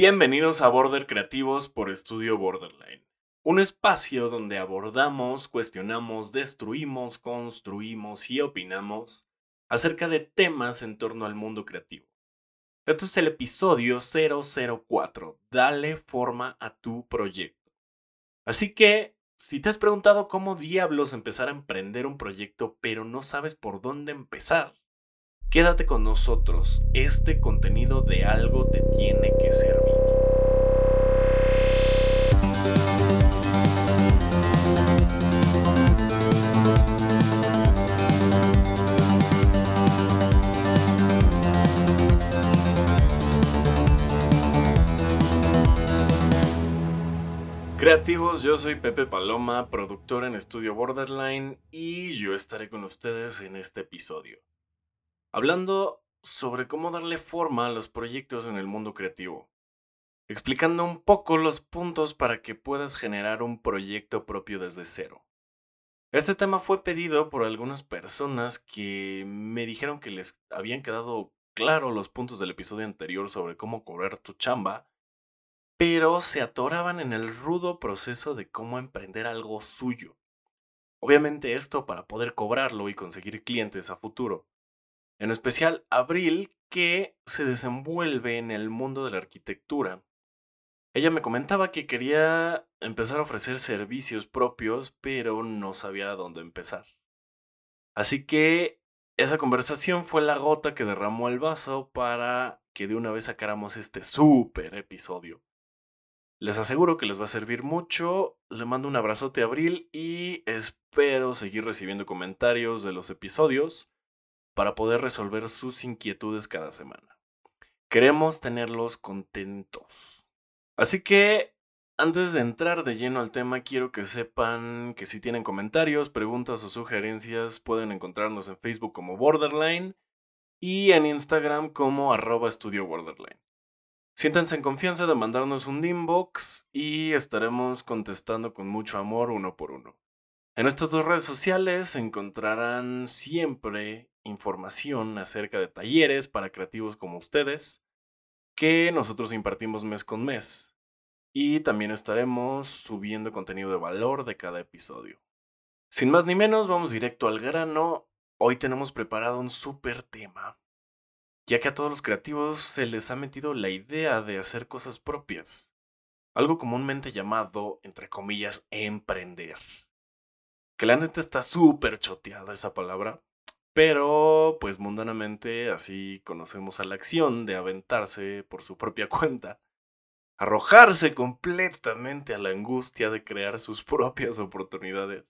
Bienvenidos a Border Creativos por Estudio Borderline, un espacio donde abordamos, cuestionamos, destruimos, construimos y opinamos acerca de temas en torno al mundo creativo. Este es el episodio 004, Dale forma a tu proyecto. Así que, si te has preguntado cómo diablos empezar a emprender un proyecto pero no sabes por dónde empezar, Quédate con nosotros, este contenido de algo te tiene que servir. Creativos, yo soy Pepe Paloma, productor en Estudio Borderline y yo estaré con ustedes en este episodio hablando sobre cómo darle forma a los proyectos en el mundo creativo, explicando un poco los puntos para que puedas generar un proyecto propio desde cero. Este tema fue pedido por algunas personas que me dijeron que les habían quedado claro los puntos del episodio anterior sobre cómo cobrar tu chamba, pero se atoraban en el rudo proceso de cómo emprender algo suyo. Obviamente esto para poder cobrarlo y conseguir clientes a futuro en especial Abril, que se desenvuelve en el mundo de la arquitectura. Ella me comentaba que quería empezar a ofrecer servicios propios, pero no sabía dónde empezar. Así que esa conversación fue la gota que derramó el vaso para que de una vez sacáramos este súper episodio. Les aseguro que les va a servir mucho. Le mando un abrazote a Abril y espero seguir recibiendo comentarios de los episodios para poder resolver sus inquietudes cada semana. Queremos tenerlos contentos. Así que, antes de entrar de lleno al tema, quiero que sepan que si tienen comentarios, preguntas o sugerencias, pueden encontrarnos en Facebook como Borderline y en Instagram como arroba Borderline. Siéntanse en confianza de mandarnos un inbox y estaremos contestando con mucho amor uno por uno. En estas dos redes sociales encontrarán siempre información acerca de talleres para creativos como ustedes que nosotros impartimos mes con mes. Y también estaremos subiendo contenido de valor de cada episodio. Sin más ni menos, vamos directo al grano. Hoy tenemos preparado un súper tema, ya que a todos los creativos se les ha metido la idea de hacer cosas propias, algo comúnmente llamado, entre comillas, emprender. Que la neta está súper choteada esa palabra, pero, pues mundanamente así conocemos a la acción de aventarse por su propia cuenta, arrojarse completamente a la angustia de crear sus propias oportunidades.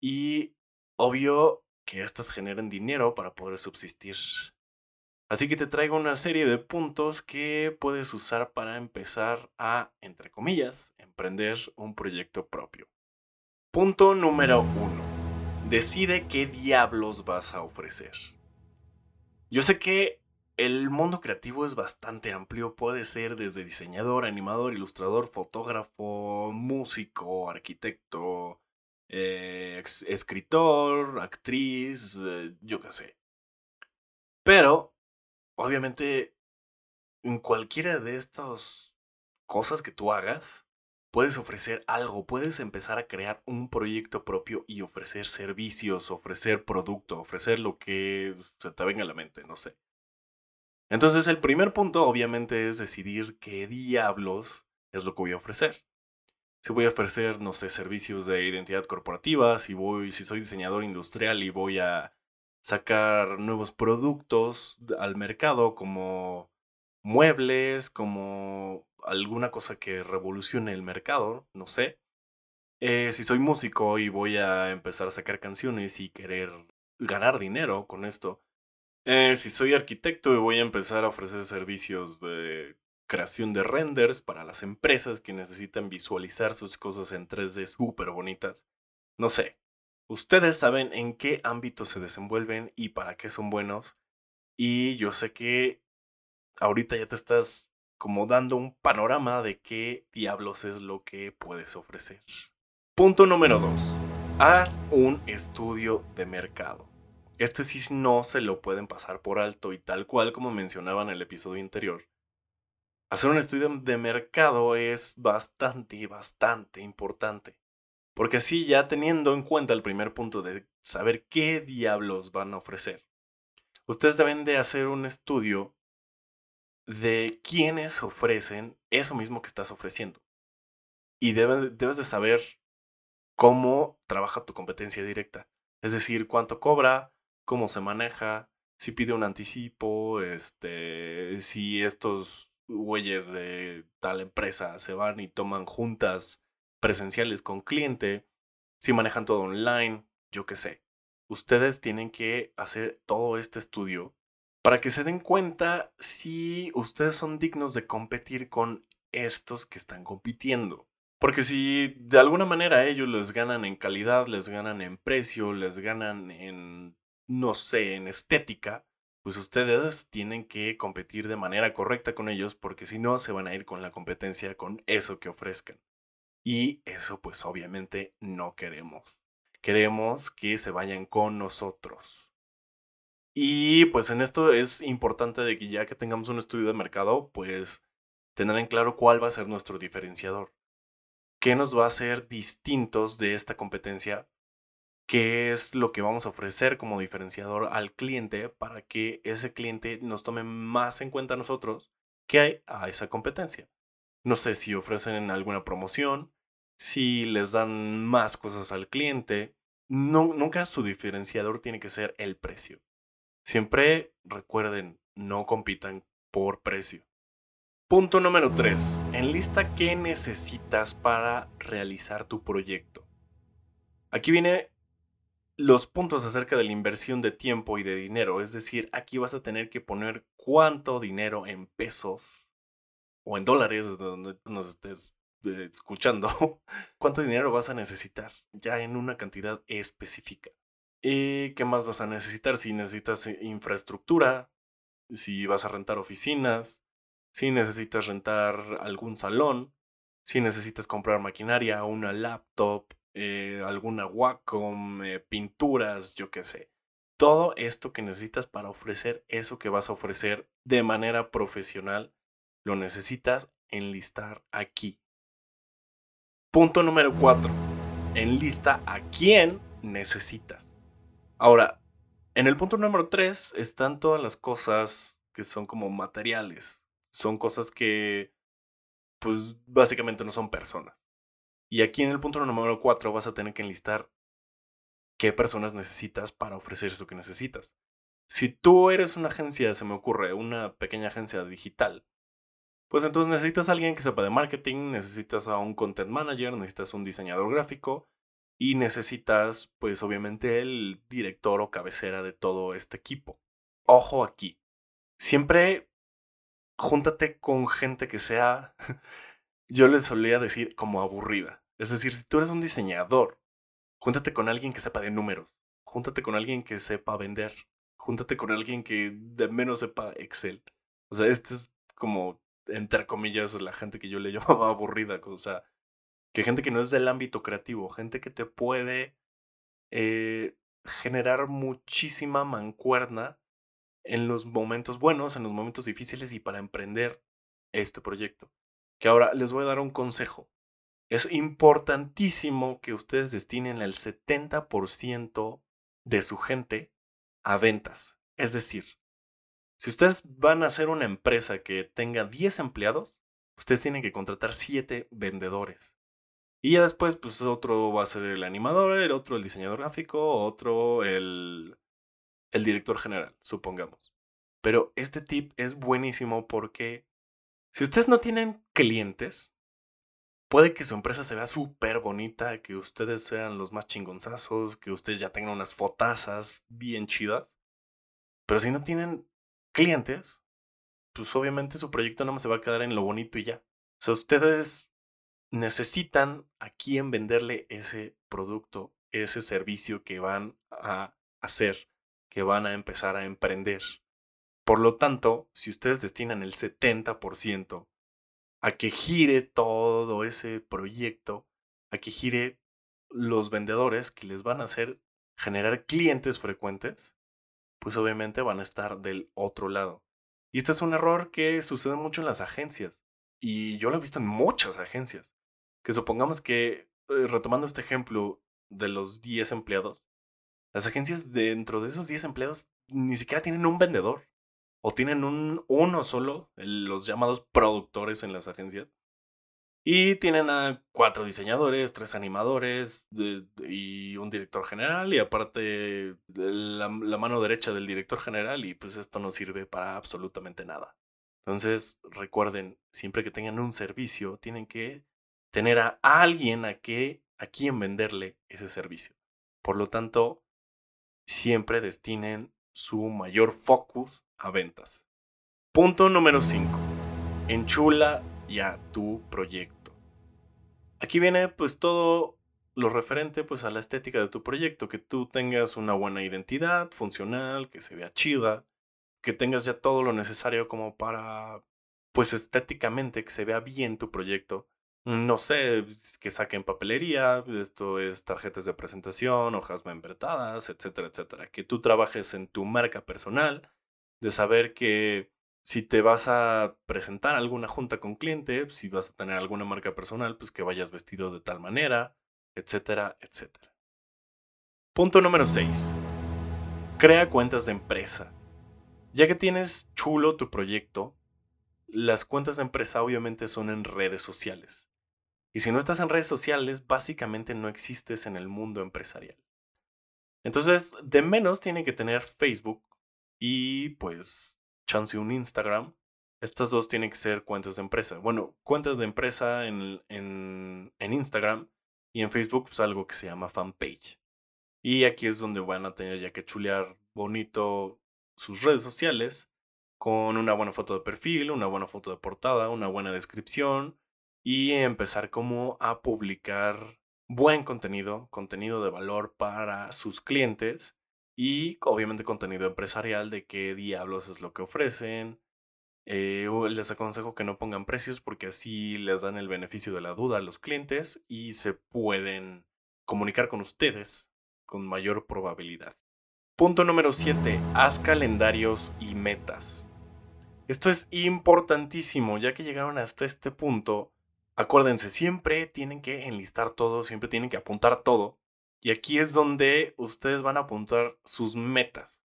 Y obvio que éstas generen dinero para poder subsistir. Así que te traigo una serie de puntos que puedes usar para empezar a, entre comillas, emprender un proyecto propio. Punto número uno decide qué diablos vas a ofrecer. Yo sé que el mundo creativo es bastante amplio, puede ser desde diseñador, animador, ilustrador, fotógrafo, músico, arquitecto, eh, escritor, actriz, eh, yo qué sé. Pero, obviamente, en cualquiera de estas cosas que tú hagas, puedes ofrecer algo, puedes empezar a crear un proyecto propio y ofrecer servicios, ofrecer producto, ofrecer lo que se te venga a la mente, no sé. Entonces el primer punto obviamente es decidir qué diablos es lo que voy a ofrecer. Si voy a ofrecer, no sé, servicios de identidad corporativa, si voy, si soy diseñador industrial y voy a sacar nuevos productos al mercado como muebles, como alguna cosa que revolucione el mercado, no sé. Eh, si soy músico y voy a empezar a sacar canciones y querer ganar dinero con esto. Eh, si soy arquitecto y voy a empezar a ofrecer servicios de creación de renders para las empresas que necesitan visualizar sus cosas en 3D súper bonitas. No sé. Ustedes saben en qué ámbito se desenvuelven y para qué son buenos. Y yo sé que ahorita ya te estás como dando un panorama de qué diablos es lo que puedes ofrecer. Punto número 2. Haz un estudio de mercado. Este sí no se lo pueden pasar por alto y tal cual como mencionaba en el episodio anterior. hacer un estudio de mercado es bastante, bastante importante. Porque así ya teniendo en cuenta el primer punto de saber qué diablos van a ofrecer, ustedes deben de hacer un estudio de quiénes ofrecen eso mismo que estás ofreciendo. Y debes, debes de saber cómo trabaja tu competencia directa. Es decir, cuánto cobra, cómo se maneja, si pide un anticipo, este, si estos güeyes de tal empresa se van y toman juntas presenciales con cliente, si manejan todo online, yo qué sé. Ustedes tienen que hacer todo este estudio para que se den cuenta si ustedes son dignos de competir con estos que están compitiendo. Porque si de alguna manera ellos les ganan en calidad, les ganan en precio, les ganan en, no sé, en estética, pues ustedes tienen que competir de manera correcta con ellos porque si no se van a ir con la competencia con eso que ofrezcan. Y eso pues obviamente no queremos. Queremos que se vayan con nosotros. Y pues en esto es importante de que ya que tengamos un estudio de mercado, pues tener en claro cuál va a ser nuestro diferenciador. ¿Qué nos va a hacer distintos de esta competencia qué es lo que vamos a ofrecer como diferenciador al cliente para que ese cliente nos tome más en cuenta a nosotros que a esa competencia. No sé si ofrecen alguna promoción, si les dan más cosas al cliente. Nunca su diferenciador tiene que ser el precio. Siempre recuerden, no compitan por precio. Punto número 3. Enlista qué necesitas para realizar tu proyecto. Aquí viene los puntos acerca de la inversión de tiempo y de dinero. Es decir, aquí vas a tener que poner cuánto dinero en pesos o en dólares, donde nos estés escuchando, cuánto dinero vas a necesitar ya en una cantidad específica. ¿Y qué más vas a necesitar? Si necesitas eh, infraestructura, si vas a rentar oficinas, si necesitas rentar algún salón, si necesitas comprar maquinaria, una laptop, eh, alguna Wacom, eh, pinturas, yo qué sé. Todo esto que necesitas para ofrecer eso que vas a ofrecer de manera profesional, lo necesitas enlistar aquí. Punto número 4. Enlista a quién necesitas. Ahora, en el punto número 3 están todas las cosas que son como materiales. Son cosas que, pues, básicamente no son personas. Y aquí en el punto número 4 vas a tener que enlistar qué personas necesitas para ofrecer eso que necesitas. Si tú eres una agencia, se me ocurre, una pequeña agencia digital, pues entonces necesitas a alguien que sepa de marketing, necesitas a un content manager, necesitas un diseñador gráfico y necesitas, pues obviamente, el director o cabecera de todo este equipo. Ojo aquí, siempre júntate con gente que sea yo les solía decir como aburrida. Es decir, si tú eres un diseñador, júntate con alguien que sepa de números, júntate con alguien que sepa vender, júntate con alguien que de menos sepa Excel. O sea, este es como, entre comillas, la gente que yo le llamaba aburrida. O sea, que gente que no es del ámbito creativo, gente que te puede eh, generar muchísima mancuerna en los momentos buenos, en los momentos difíciles y para emprender este proyecto que ahora les voy a dar un consejo. Es importantísimo que ustedes destinen el 70% de su gente a ventas. Es decir, si ustedes van a hacer una empresa que tenga 10 empleados, ustedes tienen que contratar 7 vendedores. Y ya después, pues otro va a ser el animador, el otro el diseñador gráfico, otro el, el director general, supongamos. Pero este tip es buenísimo porque si ustedes no tienen clientes, puede que su empresa se vea súper bonita, que ustedes sean los más chingonzazos, que ustedes ya tengan unas fotazas bien chidas. Pero si no tienen clientes, pues obviamente su proyecto no más se va a quedar en lo bonito y ya. O sea, ustedes necesitan a quién venderle ese producto, ese servicio que van a hacer, que van a empezar a emprender. Por lo tanto, si ustedes destinan el 70% a que gire todo ese proyecto, a que gire los vendedores que les van a hacer generar clientes frecuentes, pues obviamente van a estar del otro lado. Y este es un error que sucede mucho en las agencias. y yo lo he visto en muchas agencias, que supongamos que, eh, retomando este ejemplo de los 10 empleados, las agencias dentro de esos 10 empleados ni siquiera tienen un vendedor o tienen un, uno solo, los llamados productores en las agencias. Y tienen a cuatro diseñadores, tres animadores y un director general y aparte la, mano derecha del director general y pues esto no sirve para absolutamente nada. Entonces recuerden, siempre que tengan un servicio, tienen que tener a alguien a, que, a quien venderle ese servicio. Por lo tanto, siempre destinen su mayor focus a ventas. Punto número 5. Enchula ya tu proyecto. Aquí viene pues todo lo referente pues a la estética de tu proyecto, que tú tengas una buena identidad funcional, que se vea chida, que tengas ya todo lo necesario como para pues estéticamente que se vea bien tu proyecto no sé, que saquen papelería, esto es tarjetas de presentación, hojas membretadas, etcétera, etcétera. Que tú trabajes en tu marca personal, de saber que si te vas a presentar alguna junta con cliente, si vas a tener alguna marca personal, pues que vayas vestido de tal manera, etcétera, etcétera. Punto número 6. Crea cuentas de empresa. Ya que tienes chulo tu proyecto, las cuentas de empresa obviamente son en redes sociales. Y si no estás en redes sociales, básicamente no existes en el mundo empresarial. Entonces, de menos tiene que tener Facebook y pues chance un Instagram. Estas dos tienen que ser cuentas de empresa. Bueno, cuentas de empresa en, en, en Instagram y en Facebook pues algo que se llama fanpage. Y aquí es donde van a tener ya que chulear bonito sus redes sociales con una buena foto de perfil, una buena foto de portada, una buena descripción, y empezar como a publicar buen contenido, contenido de valor para sus clientes y obviamente contenido empresarial de qué diablos es lo que ofrecen. Eh, les aconsejo que no pongan precios porque así les dan el beneficio de la duda a los clientes y se pueden comunicar con ustedes con mayor probabilidad. Punto número 7. Haz calendarios y metas. Esto es importantísimo, ya que llegaron hasta este punto, Acuérdense, siempre tienen que enlistar todo, siempre tienen que apuntar todo. Y aquí es donde ustedes van a apuntar sus metas.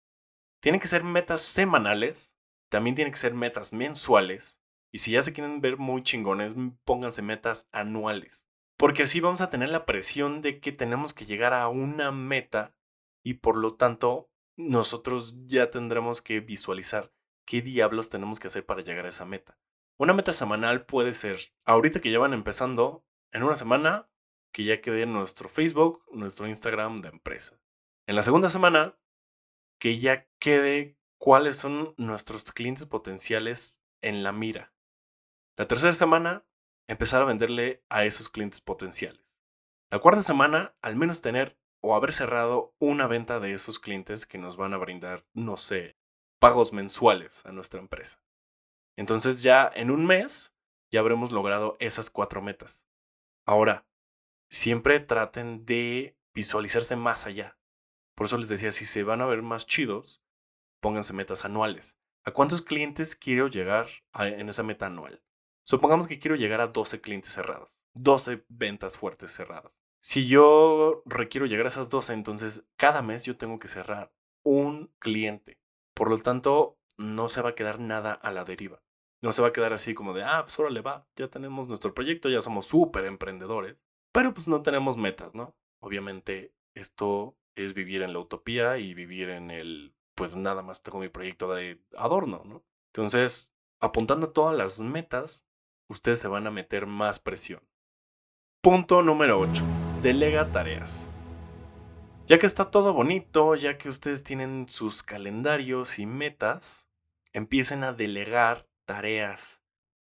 Tienen que ser metas semanales, también tienen que ser metas mensuales. Y si ya se quieren ver muy chingones, pónganse metas anuales. Porque así vamos a tener la presión de que tenemos que llegar a una meta y por lo tanto nosotros ya tendremos que visualizar qué diablos tenemos que hacer para llegar a esa meta. Una meta semanal puede ser, ahorita que ya van empezando, en una semana, que ya quede nuestro Facebook, nuestro Instagram de empresa. En la segunda semana, que ya quede cuáles son nuestros clientes potenciales en la mira. La tercera semana, empezar a venderle a esos clientes potenciales. La cuarta semana, al menos tener o haber cerrado una venta de esos clientes que nos van a brindar, no sé, pagos mensuales a nuestra empresa. Entonces ya en un mes ya habremos logrado esas cuatro metas. Ahora, siempre traten de visualizarse más allá. Por eso les decía, si se van a ver más chidos, pónganse metas anuales. ¿A cuántos clientes quiero llegar en esa meta anual? Supongamos que quiero llegar a 12 clientes cerrados, 12 ventas fuertes cerradas. Si yo requiero llegar a esas 12, entonces cada mes yo tengo que cerrar un cliente. Por lo tanto, no se va a quedar nada a la deriva. No se va a quedar así como de, ah, pues le va, ya tenemos nuestro proyecto, ya somos súper emprendedores, pero pues no tenemos metas, ¿no? Obviamente esto es vivir en la utopía y vivir en el, pues nada más tengo mi proyecto de adorno, ¿no? Entonces, apuntando todas las metas, ustedes se van a meter más presión. Punto número 8. Delega tareas. Ya que está todo bonito, ya que ustedes tienen sus calendarios y metas, empiecen a delegar tareas,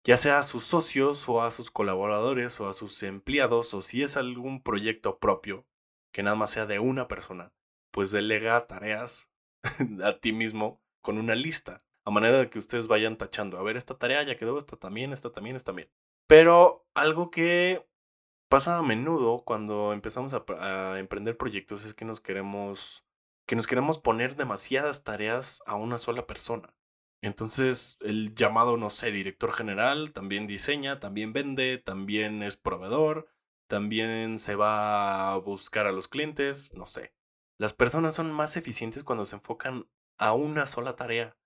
ya sea a sus socios o a sus colaboradores o a sus empleados o si es algún proyecto propio que nada más sea de una persona, pues delega tareas a ti mismo con una lista, a manera de que ustedes vayan tachando, a ver, esta tarea ya quedó, esta también, esta también, esta también. Pero algo que pasa a menudo cuando empezamos a, a emprender proyectos es que nos queremos que nos queremos poner demasiadas tareas a una sola persona. Entonces, el llamado, no sé, director general también diseña, también vende, también es proveedor, también se va a buscar a los clientes, no sé. Las personas son más eficientes cuando se enfocan a una sola tarea,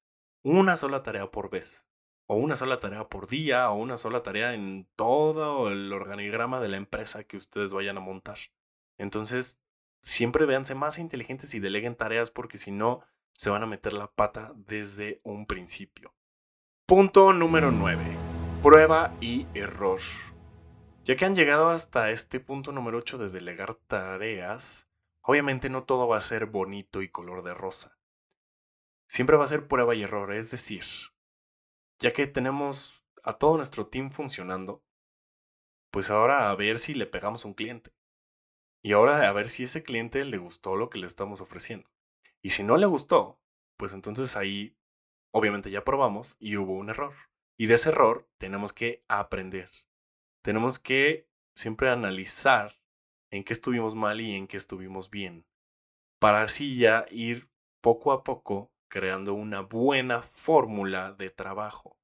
una sola tarea por vez, o una sola tarea por día, o una sola tarea en todo el organigrama de la empresa que ustedes vayan a montar. Entonces, siempre véanse más inteligentes y deleguen tareas porque si no, se van a meter la pata desde un principio. Punto número 9. Prueba y error. Ya que han llegado hasta este punto número 8 de delegar tareas, obviamente no todo va a ser bonito y color de rosa. Siempre va a ser prueba y error, es decir, ya que tenemos a todo nuestro team funcionando, pues ahora a ver si le pegamos a un cliente. Y ahora a ver si ese cliente le gustó lo que le estamos ofreciendo. Y si no le gustó, pues entonces ahí obviamente ya probamos y hubo un error. Y de ese error tenemos que aprender. Tenemos que siempre analizar en qué estuvimos mal y en qué estuvimos bien. Para así ya ir poco a poco creando una buena fórmula de trabajo.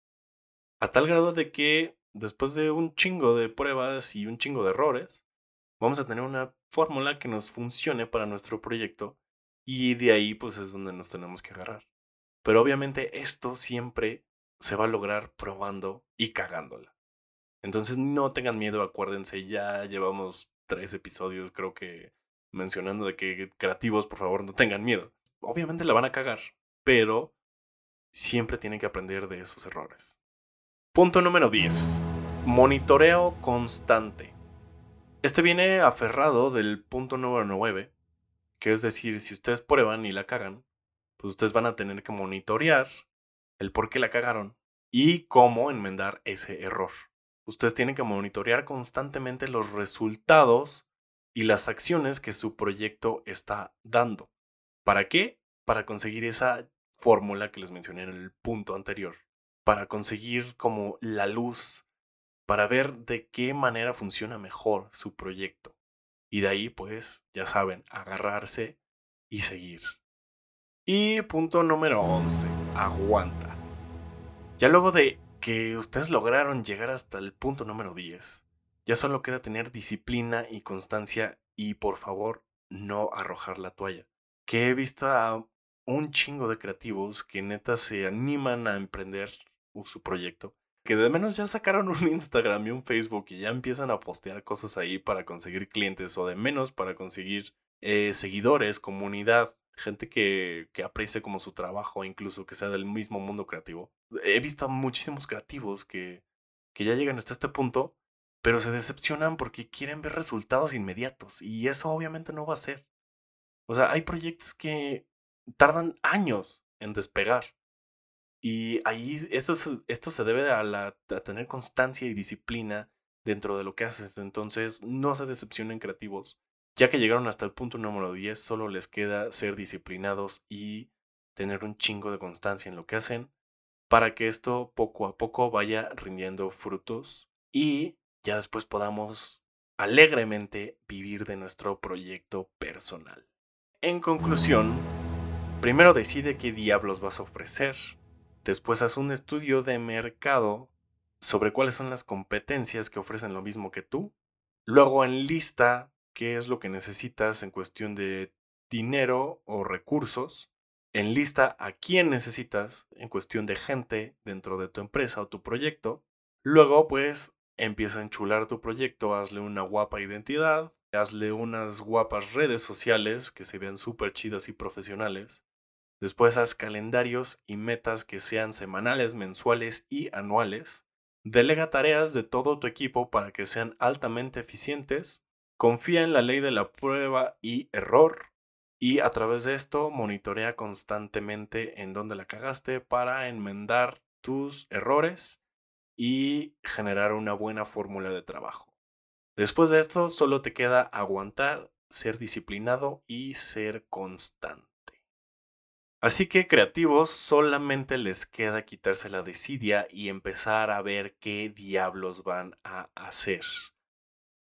A tal grado de que después de un chingo de pruebas y un chingo de errores, vamos a tener una fórmula que nos funcione para nuestro proyecto y de ahí pues es donde nos tenemos que agarrar. Pero obviamente esto siempre se va a lograr probando y cagándola. Entonces no tengan miedo, acuérdense, ya llevamos tres episodios creo que mencionando de que creativos por favor no tengan miedo. Obviamente la van a cagar, pero siempre tienen que aprender de esos errores. Punto número 10. Monitoreo constante. Este viene aferrado del punto número 9, que es decir, si ustedes prueban y la cagan, pues ustedes van a tener que monitorear el por qué la cagaron y cómo enmendar ese error. Ustedes tienen que monitorear constantemente los resultados y las acciones que su proyecto está dando. ¿Para qué? Para conseguir esa fórmula que les mencioné en el punto anterior. Para conseguir como la luz, para ver de qué manera funciona mejor su proyecto. Y de ahí, pues, ya saben, agarrarse y seguir. Y punto número 11, aguanta. Ya luego de que ustedes lograron llegar hasta el punto número 10, ya solo queda tener disciplina y constancia y por favor no arrojar la toalla. Que he visto a un chingo de creativos que neta se animan a emprender su proyecto que de menos ya sacaron un Instagram y un Facebook y ya empiezan a postear cosas ahí para conseguir clientes o de menos para conseguir eh, seguidores, comunidad, gente que, que aprecie como su trabajo, incluso que sea del mismo mundo creativo. He visto a muchísimos creativos que, que ya llegan hasta este punto, pero se decepcionan porque quieren ver resultados inmediatos y eso obviamente no va a ser. O sea, hay proyectos que tardan años en despegar y ahí esto, esto se debe a, la, a tener constancia y disciplina dentro de lo que haces. Entonces, no se decepcionen creativos. Ya que llegaron hasta el punto número 10, solo les queda ser disciplinados y tener un chingo de constancia en lo que hacen para que esto poco a poco vaya rindiendo frutos y ya después podamos alegremente vivir de nuestro proyecto personal. En conclusión, primero decide qué diablos vas a ofrecer, Después haz un estudio de mercado sobre cuáles son las competencias que ofrecen lo mismo que tú. Luego enlista qué es lo que necesitas en cuestión de dinero o recursos. Enlista a quién necesitas en cuestión de gente dentro de tu empresa o tu proyecto. Luego, pues, empieza a enchular tu proyecto, hazle una guapa identidad, hazle unas guapas redes sociales que se vean súper chidas y profesionales. Después haz calendarios y metas que sean semanales, mensuales y anuales. Delega tareas de todo tu equipo para que sean altamente eficientes. Confía en la ley de la prueba y error. Y a través de esto monitorea constantemente en dónde la cagaste para enmendar tus errores y generar una buena fórmula de trabajo. Después de esto solo te queda aguantar, ser disciplinado y ser constante. Así que creativos solamente les queda quitarse la desidia y empezar a ver qué diablos van a hacer.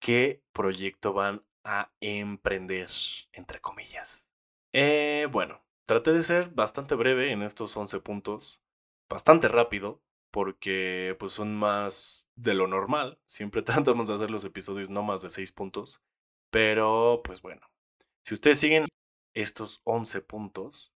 ¿Qué proyecto van a emprender? Entre comillas. Eh, bueno, traté de ser bastante breve en estos 11 puntos. bastante rápido porque pues son más de lo normal. Siempre tratamos de hacer los episodios no más de 6 puntos. Pero pues bueno, si ustedes siguen estos 11 puntos,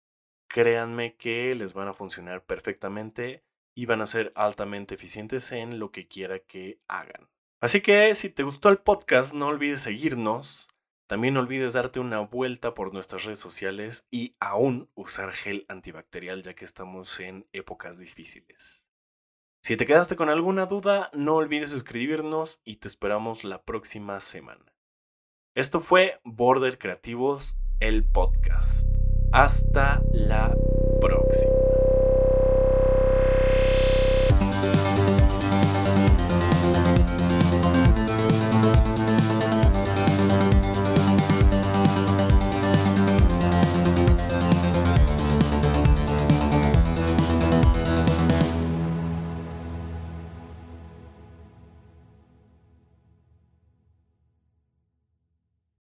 créanme que les van a funcionar perfectamente y van a ser altamente eficientes en lo que quiera que hagan. Así que si te gustó el podcast, no olvides seguirnos. También no olvides darte una vuelta por nuestras redes sociales y aún usar gel antibacterial ya que estamos en épocas difíciles. Si te quedaste con alguna duda, no olvides escribirnos y te esperamos la próxima semana. Esto fue Border Creativos, el podcast. Hasta la próxima.